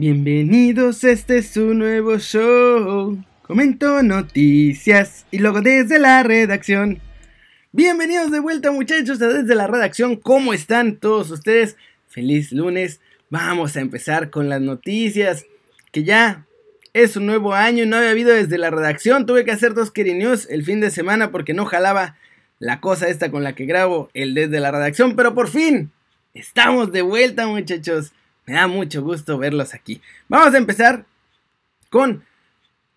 Bienvenidos, este es su nuevo show. Comento noticias y luego desde la redacción. Bienvenidos de vuelta muchachos a desde la redacción. ¿Cómo están todos ustedes? Feliz lunes. Vamos a empezar con las noticias. Que ya es un nuevo año y no había habido desde la redacción. Tuve que hacer dos News el fin de semana porque no jalaba la cosa esta con la que grabo el desde la redacción. Pero por fin estamos de vuelta muchachos. Me da mucho gusto verlos aquí. Vamos a empezar con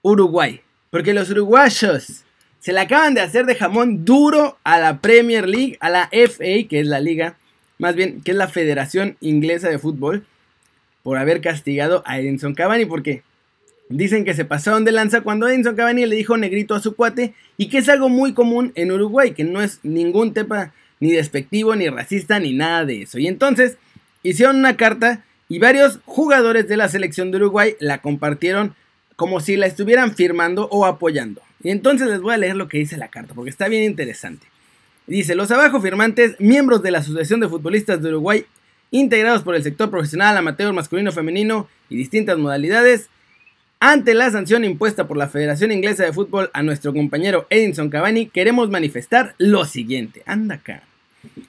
Uruguay. Porque los uruguayos se le acaban de hacer de jamón duro a la Premier League, a la FA, que es la liga, más bien, que es la Federación Inglesa de Fútbol, por haber castigado a Edinson Cavani, porque dicen que se pasaron de lanza cuando Edinson Cavani le dijo negrito a su cuate, y que es algo muy común en Uruguay, que no es ningún tema ni despectivo, ni racista, ni nada de eso. Y entonces hicieron una carta y varios jugadores de la selección de Uruguay la compartieron como si la estuvieran firmando o apoyando. Y entonces les voy a leer lo que dice la carta, porque está bien interesante. Dice, los abajo firmantes, miembros de la Asociación de Futbolistas de Uruguay, integrados por el sector profesional, amateur, masculino, femenino y distintas modalidades, ante la sanción impuesta por la Federación Inglesa de Fútbol a nuestro compañero Edinson Cavani, queremos manifestar lo siguiente. Anda acá.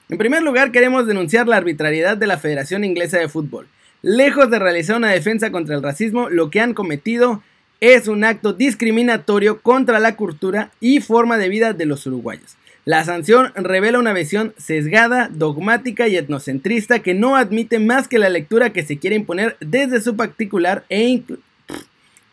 En primer lugar, queremos denunciar la arbitrariedad de la Federación Inglesa de Fútbol Lejos de realizar una defensa contra el racismo, lo que han cometido es un acto discriminatorio contra la cultura y forma de vida de los uruguayos. La sanción revela una visión sesgada, dogmática y etnocentrista que no admite más que la lectura que se quiere imponer desde su particular e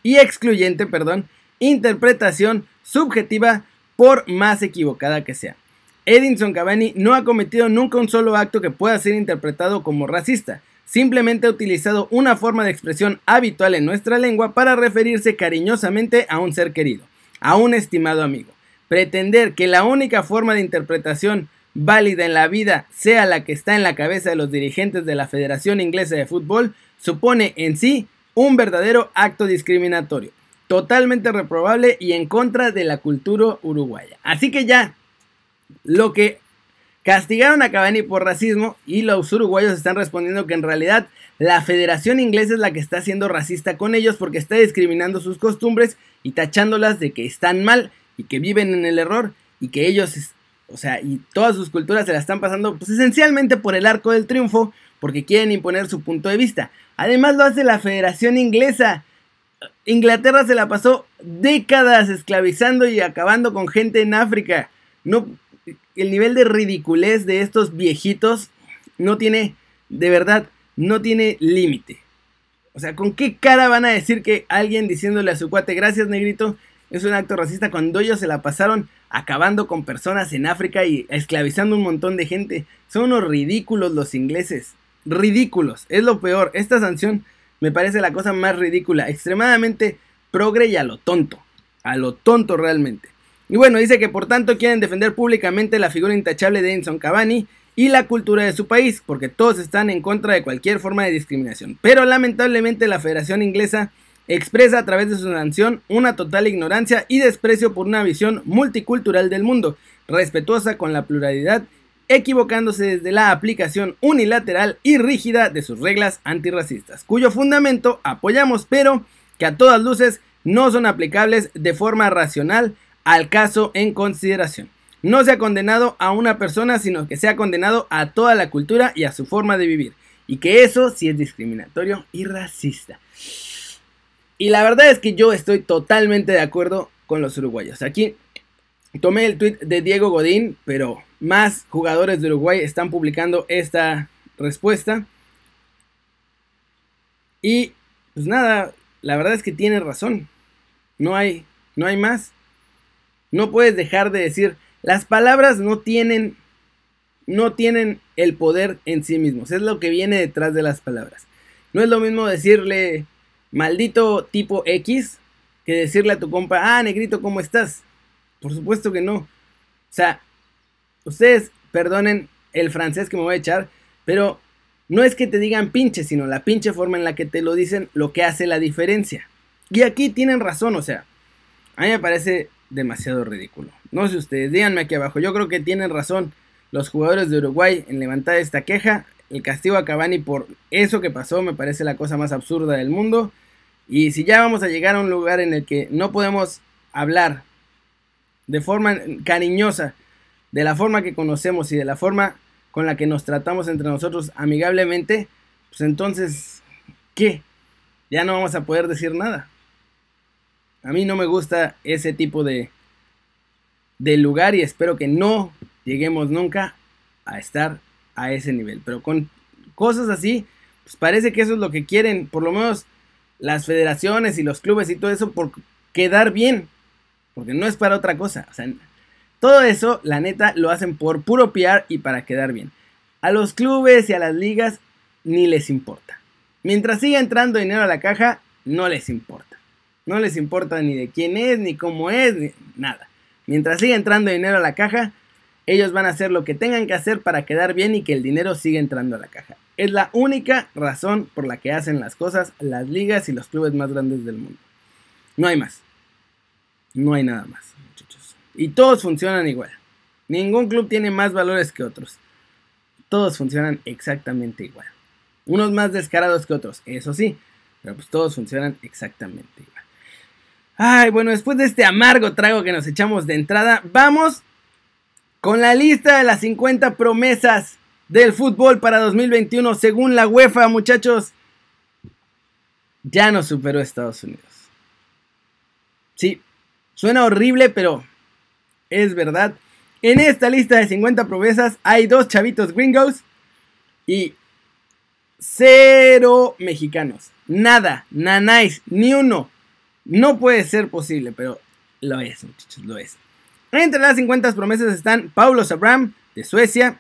y excluyente perdón, interpretación subjetiva por más equivocada que sea. Edinson Cavani no ha cometido nunca un solo acto que pueda ser interpretado como racista simplemente ha utilizado una forma de expresión habitual en nuestra lengua para referirse cariñosamente a un ser querido, a un estimado amigo. Pretender que la única forma de interpretación válida en la vida sea la que está en la cabeza de los dirigentes de la Federación Inglesa de Fútbol supone en sí un verdadero acto discriminatorio, totalmente reprobable y en contra de la cultura uruguaya. Así que ya, lo que Castigaron a Cavani por racismo y los uruguayos están respondiendo que en realidad la Federación Inglesa es la que está siendo racista con ellos porque está discriminando sus costumbres y tachándolas de que están mal y que viven en el error y que ellos, o sea, y todas sus culturas se la están pasando pues esencialmente por el arco del triunfo porque quieren imponer su punto de vista. Además lo hace la Federación Inglesa. Inglaterra se la pasó décadas esclavizando y acabando con gente en África. No, el nivel de ridiculez de estos viejitos no tiene, de verdad, no tiene límite. O sea, ¿con qué cara van a decir que alguien diciéndole a su cuate, gracias negrito, es un acto racista cuando ellos se la pasaron acabando con personas en África y esclavizando un montón de gente? Son unos ridículos los ingleses. Ridículos. Es lo peor. Esta sanción me parece la cosa más ridícula. Extremadamente progre y a lo tonto. A lo tonto realmente. Y bueno, dice que por tanto quieren defender públicamente la figura intachable de Enson Cavani y la cultura de su país, porque todos están en contra de cualquier forma de discriminación. Pero lamentablemente la Federación Inglesa expresa a través de su sanción una total ignorancia y desprecio por una visión multicultural del mundo, respetuosa con la pluralidad, equivocándose desde la aplicación unilateral y rígida de sus reglas antirracistas, cuyo fundamento apoyamos, pero que a todas luces no son aplicables de forma racional al caso en consideración. No se ha condenado a una persona, sino que se ha condenado a toda la cultura y a su forma de vivir. Y que eso sí es discriminatorio y racista. Y la verdad es que yo estoy totalmente de acuerdo con los uruguayos. Aquí tomé el tweet de Diego Godín, pero más jugadores de Uruguay están publicando esta respuesta. Y pues nada, la verdad es que tiene razón. No hay, no hay más. No puedes dejar de decir, las palabras no tienen, no tienen el poder en sí mismos, es lo que viene detrás de las palabras. No es lo mismo decirle maldito tipo X que decirle a tu compa, ah, negrito, ¿cómo estás? Por supuesto que no. O sea, ustedes perdonen el francés que me voy a echar, pero no es que te digan pinche, sino la pinche forma en la que te lo dicen lo que hace la diferencia. Y aquí tienen razón, o sea, a mí me parece demasiado ridículo. No sé ustedes, díganme aquí abajo. Yo creo que tienen razón los jugadores de Uruguay en levantar esta queja. el castigo a Cavani por eso que pasó me parece la cosa más absurda del mundo. Y si ya vamos a llegar a un lugar en el que no podemos hablar de forma cariñosa, de la forma que conocemos y de la forma con la que nos tratamos entre nosotros amigablemente, pues entonces, ¿qué? Ya no vamos a poder decir nada. A mí no me gusta ese tipo de, de lugar y espero que no lleguemos nunca a estar a ese nivel. Pero con cosas así, pues parece que eso es lo que quieren, por lo menos las federaciones y los clubes y todo eso, por quedar bien. Porque no es para otra cosa. O sea, todo eso, la neta, lo hacen por puro PR y para quedar bien. A los clubes y a las ligas ni les importa. Mientras siga entrando dinero a la caja, no les importa. No les importa ni de quién es, ni cómo es, ni nada. Mientras siga entrando dinero a la caja, ellos van a hacer lo que tengan que hacer para quedar bien y que el dinero siga entrando a la caja. Es la única razón por la que hacen las cosas las ligas y los clubes más grandes del mundo. No hay más. No hay nada más, muchachos. Y todos funcionan igual. Ningún club tiene más valores que otros. Todos funcionan exactamente igual. Unos más descarados que otros, eso sí. Pero pues todos funcionan exactamente igual. Ay, bueno, después de este amargo trago que nos echamos de entrada, vamos con la lista de las 50 promesas del fútbol para 2021 según la UEFA, muchachos. Ya nos superó Estados Unidos. Sí, suena horrible, pero es verdad. En esta lista de 50 promesas hay dos chavitos gringos y cero mexicanos. Nada, nanáis, ni uno. No puede ser posible, pero lo es, muchachos, lo es. Entre las 50 promesas están Paulo Sabram, de Suecia,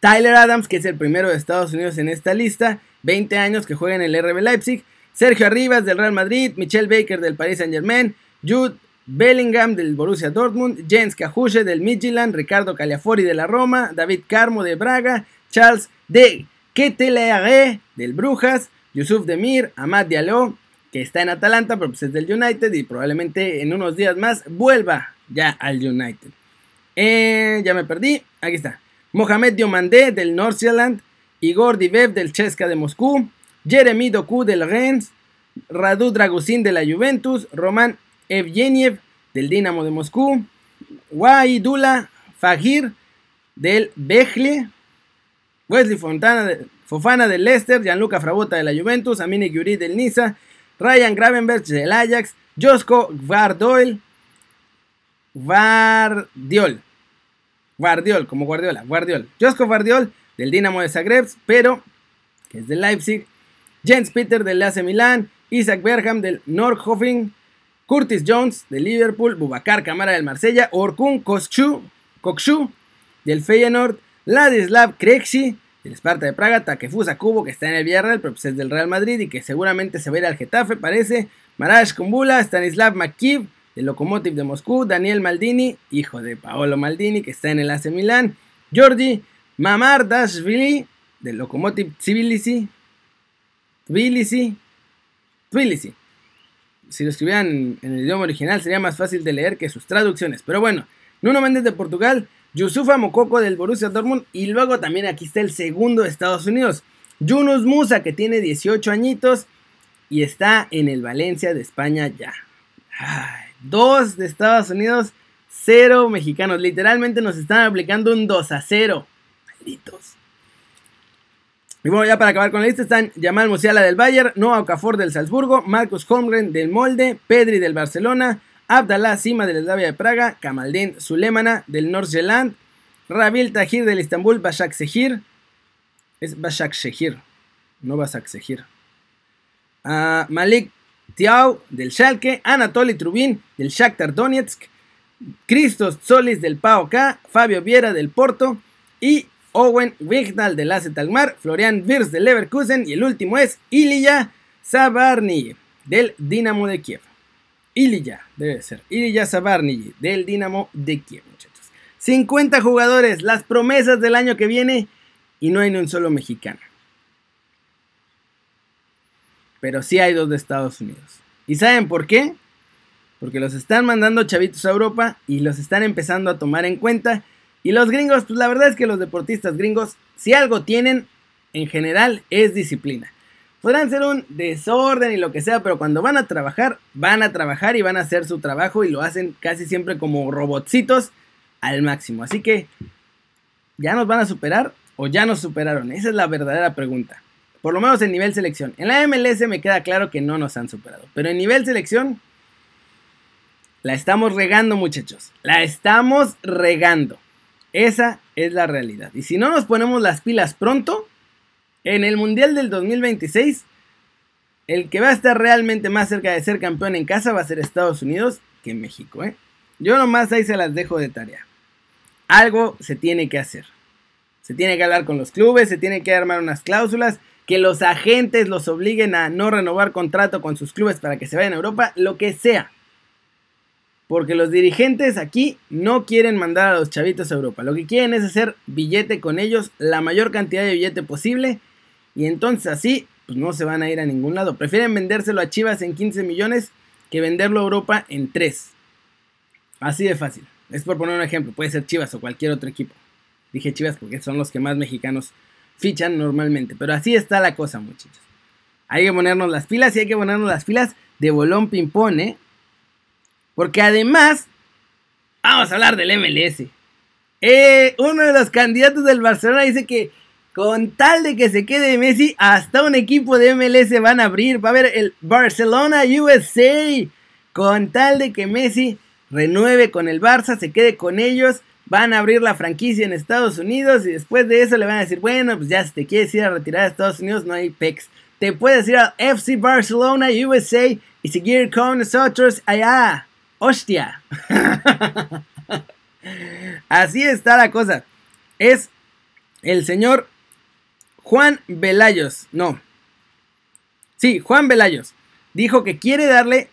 Tyler Adams, que es el primero de Estados Unidos en esta lista, 20 años que juega en el RB Leipzig, Sergio Arribas del Real Madrid, Michelle Baker del Paris Saint Germain, Jude Bellingham del Borussia Dortmund, Jens Cajuche del Midtjylland, Ricardo Caliafori de la Roma, David Carmo de Braga, Charles de Ketelaere del Brujas, Yusuf Demir, Amad Diallo, que está en Atalanta, pero pues es del United y probablemente en unos días más vuelva ya al United. Eh, ya me perdí. Aquí está. Mohamed Diomandé del North Zealand. Igor Divev del Chesca de Moscú. Jeremy Doku del Rennes. Radu Dragusin de la Juventus. Roman Evgeniev del Dinamo de Moscú. Waidula Fagir del Bejle. Wesley Fontana Fofana del Leicester. Gianluca Frabota de la Juventus. Amine Gyuri del Niza. Ryan Gravenberch del Ajax. Josko Gvardoil Guardiol. Guardiol, como Guardiola, Guardiol. Josko Guardiol del Dinamo de Zagreb, pero que es del Leipzig. Jens Peter del AC Milan. Isaac Berham del Nordhofen. Curtis Jones del Liverpool. Bubacar Camara del Marsella. Orkun Kokshu del Feyenoord. Ladislav Krejci del Sparta de Praga. Takefusa Kubo que está en el Villarreal, pero pues es del Real Madrid y que seguramente se va a ir al Getafe, parece. Marash Kumbula, Stanislav Makiv el Lokomotiv de Moscú, Daniel Maldini, hijo de Paolo Maldini, que está en el AC Milán, Georgi Mamardashvili, del Lokomotiv Tbilisi, Tbilisi, Tbilisi. Si lo escribieran en el idioma original sería más fácil de leer que sus traducciones. Pero bueno, Nuno Méndez de Portugal, Yusufa Mokoko del Borussia Dortmund y luego también aquí está el segundo de Estados Unidos, Yunus Musa que tiene 18 añitos y está en el Valencia de España ya. Dos de Estados Unidos, cero mexicanos. Literalmente nos están aplicando un 2 a 0. Malditos. Y bueno, ya para acabar con la lista están Jamal Musiala del Bayern, Noah Okafor del Salzburgo, Marcus Holmgren del Molde, Pedri del Barcelona, Abdallah Sima del Eslavia de Praga, Kamaldin Sulemana del Nordsjælland, Rabil Tahir del Istanbul, Bashak Sehir. Es Bashak Shehir, no Bashak Sehir. Ah, Malik Tiao del Schalke, Anatoly Trubin del Shakhtar Donetsk, Christos Solis del PAOK, Fabio Viera del Porto y Owen Wignall del AZ Alkmaar, Florian Wirtz del Leverkusen y el último es Ilya Sabarny del Dinamo de Kiev. Ilya, debe ser. Ilya Sabarny del Dinamo de Kiev, muchachos. 50 jugadores, las promesas del año que viene y no hay ni un solo mexicano pero sí hay dos de Estados Unidos. ¿Y saben por qué? Porque los están mandando chavitos a Europa y los están empezando a tomar en cuenta. Y los gringos, pues la verdad es que los deportistas gringos, si algo tienen, en general es disciplina. Podrán ser un desorden y lo que sea, pero cuando van a trabajar, van a trabajar y van a hacer su trabajo y lo hacen casi siempre como robotcitos al máximo. Así que, ¿ya nos van a superar o ya nos superaron? Esa es la verdadera pregunta. Por lo menos en nivel selección. En la MLS me queda claro que no nos han superado. Pero en nivel selección, la estamos regando muchachos. La estamos regando. Esa es la realidad. Y si no nos ponemos las pilas pronto, en el Mundial del 2026, el que va a estar realmente más cerca de ser campeón en casa va a ser Estados Unidos que México. ¿eh? Yo nomás ahí se las dejo de tarea. Algo se tiene que hacer. Se tiene que hablar con los clubes, se tiene que armar unas cláusulas, que los agentes los obliguen a no renovar contrato con sus clubes para que se vayan a Europa, lo que sea. Porque los dirigentes aquí no quieren mandar a los chavitos a Europa. Lo que quieren es hacer billete con ellos, la mayor cantidad de billete posible. Y entonces así, pues no se van a ir a ningún lado. Prefieren vendérselo a Chivas en 15 millones que venderlo a Europa en 3. Así de fácil. Es por poner un ejemplo. Puede ser Chivas o cualquier otro equipo. Dije Chivas porque son los que más mexicanos fichan normalmente. Pero así está la cosa, muchachos. Hay que ponernos las pilas y hay que ponernos las pilas de bolón ping-pong, ¿eh? Porque además, vamos a hablar del MLS. Eh, uno de los candidatos del Barcelona dice que con tal de que se quede Messi, hasta un equipo de MLS van a abrir. Va a haber el Barcelona USA. Con tal de que Messi renueve con el Barça, se quede con ellos. Van a abrir la franquicia en Estados Unidos y después de eso le van a decir, bueno, pues ya si te quieres ir a retirar a Estados Unidos no hay PEX. Te puedes ir al FC Barcelona USA y seguir con nosotros allá. ¡Hostia! Así está la cosa. Es el señor Juan Velayos. No. Sí, Juan Velayos. Dijo que quiere darle,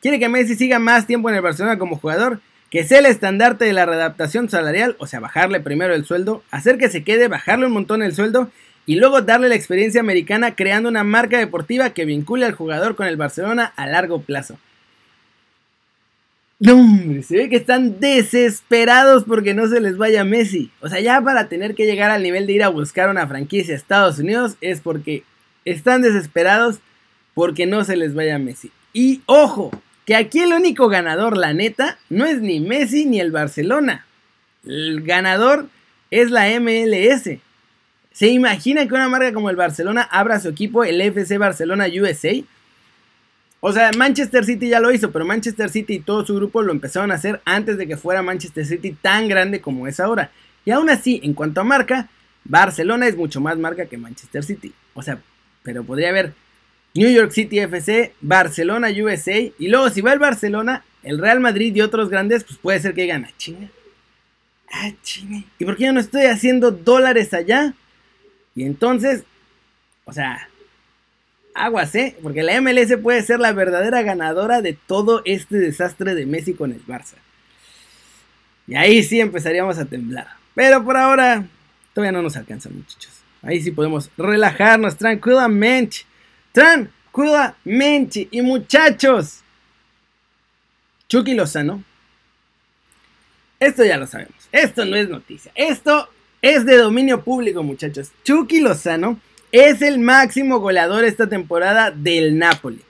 quiere que Messi siga más tiempo en el Barcelona como jugador, que sea el estandarte de la readaptación salarial, o sea, bajarle primero el sueldo, hacer que se quede, bajarle un montón el sueldo y luego darle la experiencia americana creando una marca deportiva que vincule al jugador con el Barcelona a largo plazo. Se ve que están desesperados porque no se les vaya Messi. O sea, ya para tener que llegar al nivel de ir a buscar una franquicia a Estados Unidos es porque están desesperados porque no se les vaya Messi. Y ojo, que aquí el único ganador, la neta, no es ni Messi ni el Barcelona. El ganador es la MLS. ¿Se imagina que una marca como el Barcelona abra su equipo, el FC Barcelona USA? O sea, Manchester City ya lo hizo, pero Manchester City y todo su grupo lo empezaron a hacer antes de que fuera Manchester City tan grande como es ahora. Y aún así, en cuanto a marca, Barcelona es mucho más marca que Manchester City. O sea, pero podría haber New York City FC, Barcelona USA, y luego si va el Barcelona, el Real Madrid y otros grandes, pues puede ser que digan, ah, chinga. Ah, chinga. ¿Y por qué yo no estoy haciendo dólares allá? Y entonces, o sea, aguas, ¿eh? Porque la MLS puede ser la verdadera ganadora de todo este desastre de Messi con el Barça. Y ahí sí empezaríamos a temblar. Pero por ahora todavía no nos alcanza, muchachos. Ahí sí podemos relajarnos tranquilamente. Tranquilamente. Y muchachos. Chucky Lozano. Esto ya lo sabemos. Esto no es noticia. Esto es de dominio público, muchachos. Chucky Lozano es el máximo goleador esta temporada del Napoli.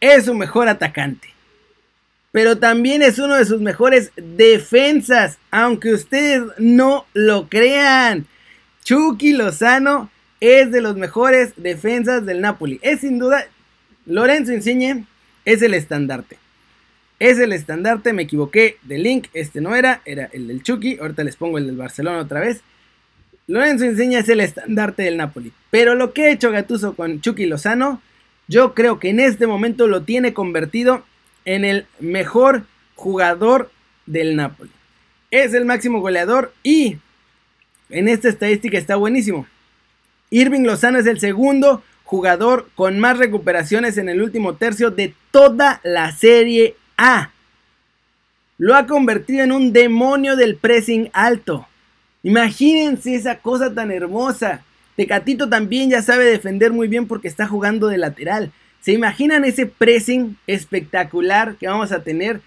Es su mejor atacante. Pero también es uno de sus mejores defensas. Aunque ustedes no lo crean. Chucky Lozano es de los mejores defensas del Napoli. Es sin duda. Lorenzo Insigne es el estandarte. Es el estandarte, me equivoqué de link, este no era, era el del Chucky, ahorita les pongo el del Barcelona otra vez. Lorenzo Insigne es el estandarte del Napoli. Pero lo que ha hecho Gatuso con Chucky Lozano, yo creo que en este momento lo tiene convertido en el mejor jugador del Napoli. Es el máximo goleador y en esta estadística está buenísimo. Irving Lozano es el segundo jugador con más recuperaciones en el último tercio de toda la Serie A. Lo ha convertido en un demonio del pressing alto. Imagínense esa cosa tan hermosa. Tecatito también ya sabe defender muy bien porque está jugando de lateral. ¿Se imaginan ese pressing espectacular que vamos a tener?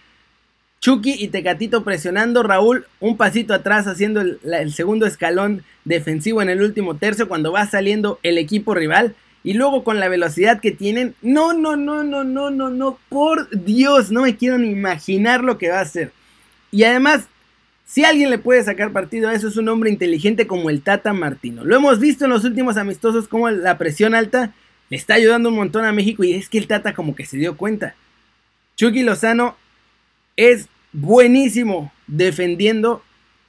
Chucky y Tecatito presionando, Raúl un pasito atrás haciendo el, el, segundo escalón defensivo en el último tercio cuando va saliendo el equipo rival. Y luego con la velocidad que tienen, no, no, no, no, no, no, no, por Dios, no me quiero ni imaginar lo que va a hacer. Y además, si alguien le puede sacar partido a eso es un hombre inteligente como el Tata Martino. Lo hemos visto en los últimos amistosos como la presión alta le está ayudando un montón a México y es que el Tata como que se dio cuenta. Chucky Lozano es buenísimo defendiendo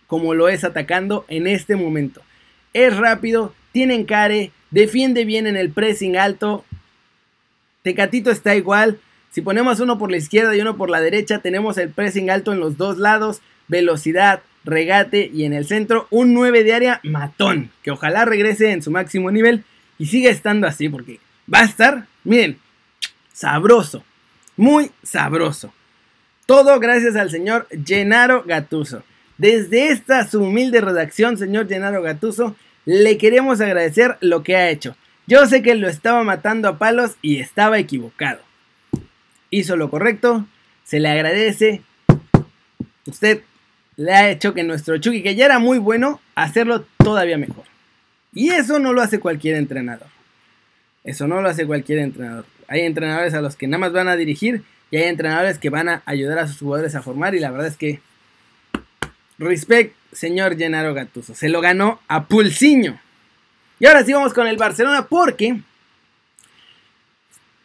como lo es atacando en este momento. Es rápido, tiene encare, defiende bien en el pressing alto. Tecatito está igual. Si ponemos uno por la izquierda y uno por la derecha, tenemos el pressing alto en los dos lados, velocidad, regate y en el centro un 9 de área matón, que ojalá regrese en su máximo nivel y siga estando así porque va a estar, miren, sabroso, muy sabroso. Todo gracias al señor Gennaro Gatuso. Desde esta su humilde redacción, señor Gennaro Gatuso, le queremos agradecer lo que ha hecho. Yo sé que lo estaba matando a palos y estaba equivocado. Hizo lo correcto, se le agradece. Usted le ha hecho que nuestro Chucky, que ya era muy bueno, hacerlo todavía mejor. Y eso no lo hace cualquier entrenador. Eso no lo hace cualquier entrenador. Hay entrenadores a los que nada más van a dirigir y hay entrenadores que van a ayudar a sus jugadores a formar y la verdad es que respect señor Gennaro Gattuso. Se lo ganó a Pulsiño. Y ahora sí vamos con el Barcelona porque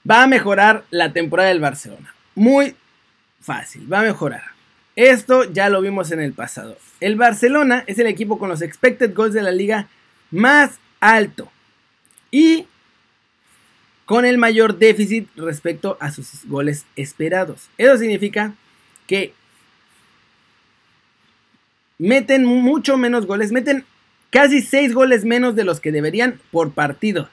va a mejorar la temporada del Barcelona. Muy fácil, va a mejorar. Esto ya lo vimos en el pasado. El Barcelona es el equipo con los expected goals de la liga más alto y con el mayor déficit respecto a sus goles esperados. Eso significa que meten mucho menos goles, meten casi 6 goles menos de los que deberían por partido.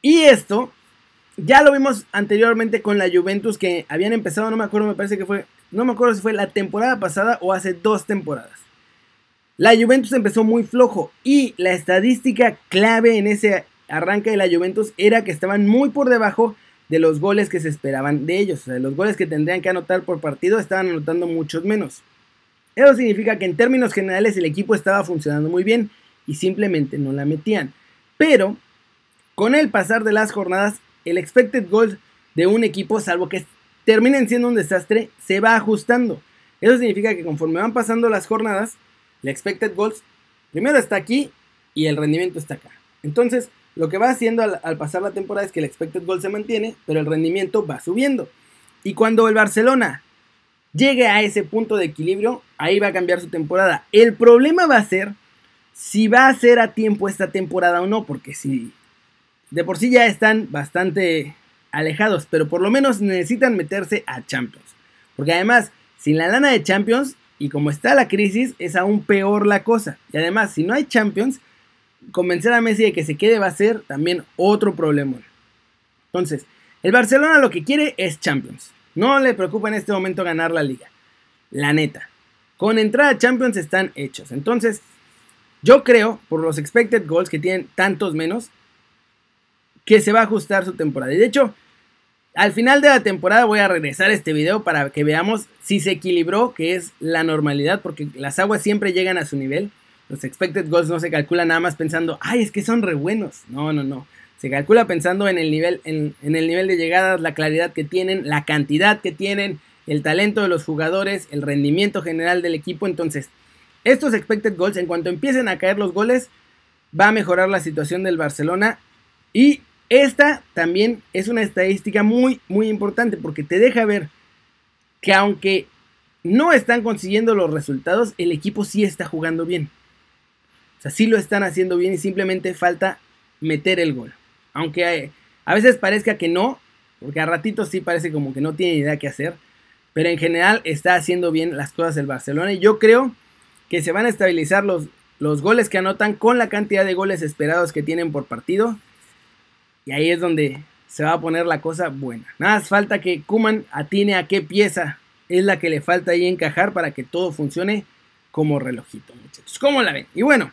Y esto ya lo vimos anteriormente con la Juventus que habían empezado, no me acuerdo, me parece que fue, no me acuerdo si fue la temporada pasada o hace dos temporadas. La Juventus empezó muy flojo y la estadística clave en ese arranque de la Juventus era que estaban muy por debajo de los goles que se esperaban de ellos. O sea, los goles que tendrían que anotar por partido estaban anotando muchos menos. Eso significa que en términos generales el equipo estaba funcionando muy bien y simplemente no la metían. Pero con el pasar de las jornadas, el expected goals de un equipo, salvo que terminen siendo un desastre, se va ajustando. Eso significa que conforme van pasando las jornadas, el expected goals primero está aquí y el rendimiento está acá. Entonces, lo que va haciendo al, al, pasar la temporada es que el expected goal se mantiene, pero el rendimiento va subiendo. Y cuando el Barcelona llegue a ese punto de equilibrio, ahí va a cambiar su temporada. El problema va a ser si va a ser a tiempo esta temporada o no, porque si de por sí ya están bastante alejados, pero por lo menos necesitan meterse a Champions. Porque además, sin la lana de Champions y como está la crisis, es aún peor la cosa. Y además, si no hay Champions, convencer a Messi de que se quede va a ser también otro problema. Entonces, el Barcelona lo que quiere es Champions. No le preocupa en este momento ganar la liga. La neta. Con entrada a Champions están hechos. Entonces, yo creo, por los expected goals que tienen tantos menos, que se va a ajustar su temporada. Y de hecho, al final de la temporada voy a regresar a este video para que veamos si se equilibró, que es la normalidad, porque las aguas siempre llegan a su nivel. Los expected goals no se calculan nada más pensando, ay, es que son re buenos. No, no, no. Se calcula pensando en el nivel, en, en el nivel de llegadas, la claridad que tienen, la cantidad que tienen, el talento de los jugadores, el rendimiento general del equipo. Entonces, estos expected goals, en cuanto empiecen a caer los goles, va a mejorar la situación del Barcelona. Y esta también es una estadística muy, muy importante porque te deja ver que aunque no están consiguiendo los resultados, el equipo sí está jugando bien. O sea, sí lo están haciendo bien y simplemente falta meter el gol. Aunque a veces parezca que no, porque a ratitos sí parece como que no tiene idea qué hacer. Pero en general está haciendo bien las cosas el Barcelona. Y yo creo que se van a estabilizar los, los goles que anotan con la cantidad de goles esperados que tienen por partido. Y ahí es donde se va a poner la cosa buena. Nada más falta que Kuman atine a qué pieza es la que le falta ahí encajar para que todo funcione como relojito, muchachos. ¿Cómo la ven? Y bueno,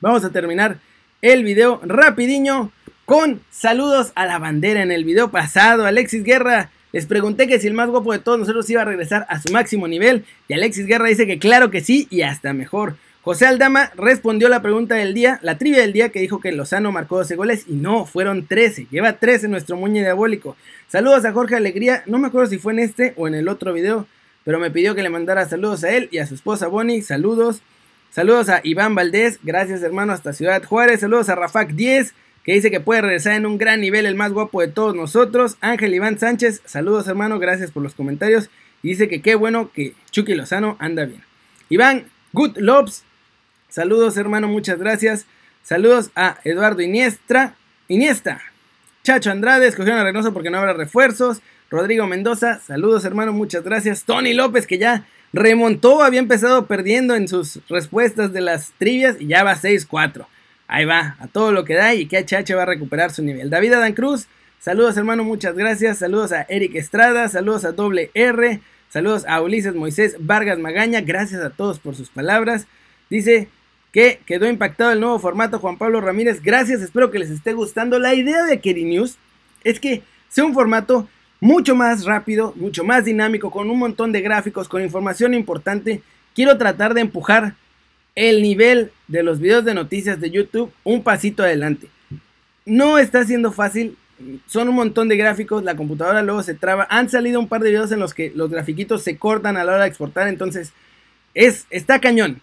vamos a terminar el video rapidiño con saludos a la bandera en el video pasado. Alexis Guerra Les pregunté que si el más guapo de todos nosotros iba a regresar a su máximo nivel. Y Alexis Guerra dice que claro que sí y hasta mejor. José Aldama respondió la pregunta del día, la trivia del día que dijo que Lozano marcó 12 goles y no, fueron 13. Lleva 13 nuestro muñe diabólico. Saludos a Jorge Alegría, no me acuerdo si fue en este o en el otro video, pero me pidió que le mandara saludos a él y a su esposa Bonnie. Saludos. Saludos a Iván Valdés, gracias hermano hasta Ciudad Juárez. Saludos a Rafac 10, que dice que puede regresar en un gran nivel, el más guapo de todos nosotros. Ángel Iván Sánchez, saludos hermano, gracias por los comentarios. Y dice que qué bueno que Chucky Lozano anda bien. Iván Good Lobs, Saludos, hermano, muchas gracias. Saludos a Eduardo Iniestra. Iniesta. Chacho Andrade, escogieron a porque no habrá refuerzos. Rodrigo Mendoza, saludos, hermano, muchas gracias. Tony López, que ya remontó, había empezado perdiendo en sus respuestas de las trivias y ya va 6-4. Ahí va, a todo lo que da y que HH va a recuperar su nivel. David Adán Cruz, saludos, hermano, muchas gracias. Saludos a Eric Estrada, saludos a Doble R, saludos a Ulises Moisés Vargas Magaña, gracias a todos por sus palabras. Dice, que quedó impactado el nuevo formato Juan Pablo Ramírez. Gracias, espero que les esté gustando. La idea de Keri News es que sea un formato mucho más rápido, mucho más dinámico, con un montón de gráficos, con información importante. Quiero tratar de empujar el nivel de los videos de noticias de YouTube un pasito adelante. No está siendo fácil, son un montón de gráficos, la computadora luego se traba. Han salido un par de videos en los que los grafiquitos se cortan a la hora de exportar, entonces es, está cañón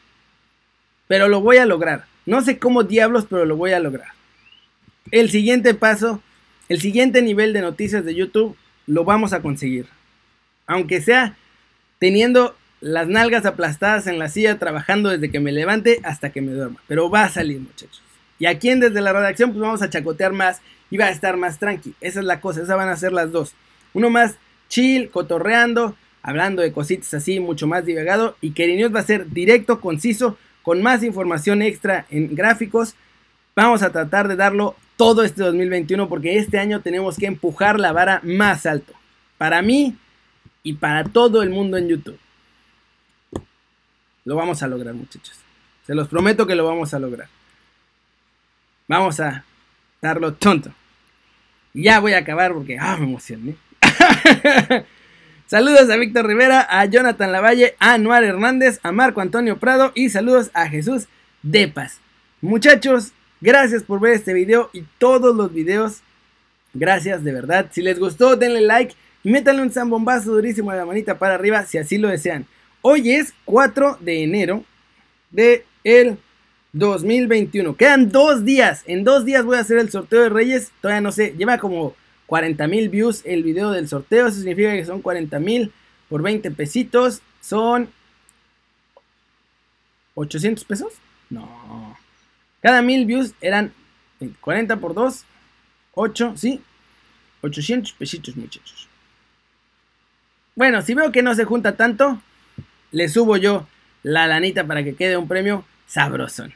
pero lo voy a lograr. No sé cómo diablos, pero lo voy a lograr. El siguiente paso, el siguiente nivel de noticias de YouTube, lo vamos a conseguir. Aunque sea teniendo las nalgas aplastadas en la silla, trabajando desde que me levante hasta que me duerma. Pero va a salir, muchachos. Y aquí en desde la redacción, pues vamos a chacotear más y va a estar más tranqui. Esa es la cosa, esas van a ser las dos. Uno más chill, cotorreando, hablando de cositas así, mucho más divagado. Y que va a ser directo, conciso, con más información extra en gráficos. Vamos a tratar de darlo todo este 2021 porque este año tenemos que empujar la vara más alto. Para mí y para todo el mundo en YouTube. Lo vamos a lograr muchachos. Se los prometo que lo vamos a lograr. Vamos a darlo tonto. Ya voy a acabar porque ah, me emocioné. Saludos a Víctor Rivera, a Jonathan Lavalle, a Anuar Hernández, a Marco Antonio Prado y saludos a Jesús Depas. Muchachos, gracias por ver este video y todos los videos. Gracias, de verdad. Si les gustó, denle like y métanle un zambombazo durísimo a la manita para arriba si así lo desean. Hoy es 4 de enero de el 2021. Quedan dos días. En dos días voy a hacer el sorteo de Reyes. Todavía no sé, lleva como 40 mil views el video del sorteo. Eso significa que son 40 mil por 20 pesitos. Son 800 pesos. No. Cada mil views eran 40 por 2. 8, ¿sí? 800 pesitos, muchachos. Bueno, si veo que no se junta tanto, le subo yo la lanita para que quede un premio sabrosón.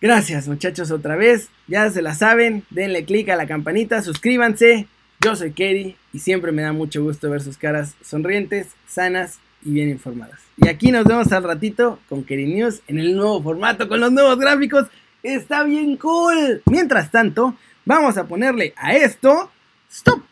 Gracias muchachos otra vez, ya se la saben, denle click a la campanita, suscríbanse, yo soy Kerry y siempre me da mucho gusto ver sus caras sonrientes, sanas y bien informadas. Y aquí nos vemos al ratito con Kerry News en el nuevo formato, con los nuevos gráficos, está bien cool. Mientras tanto, vamos a ponerle a esto, stop.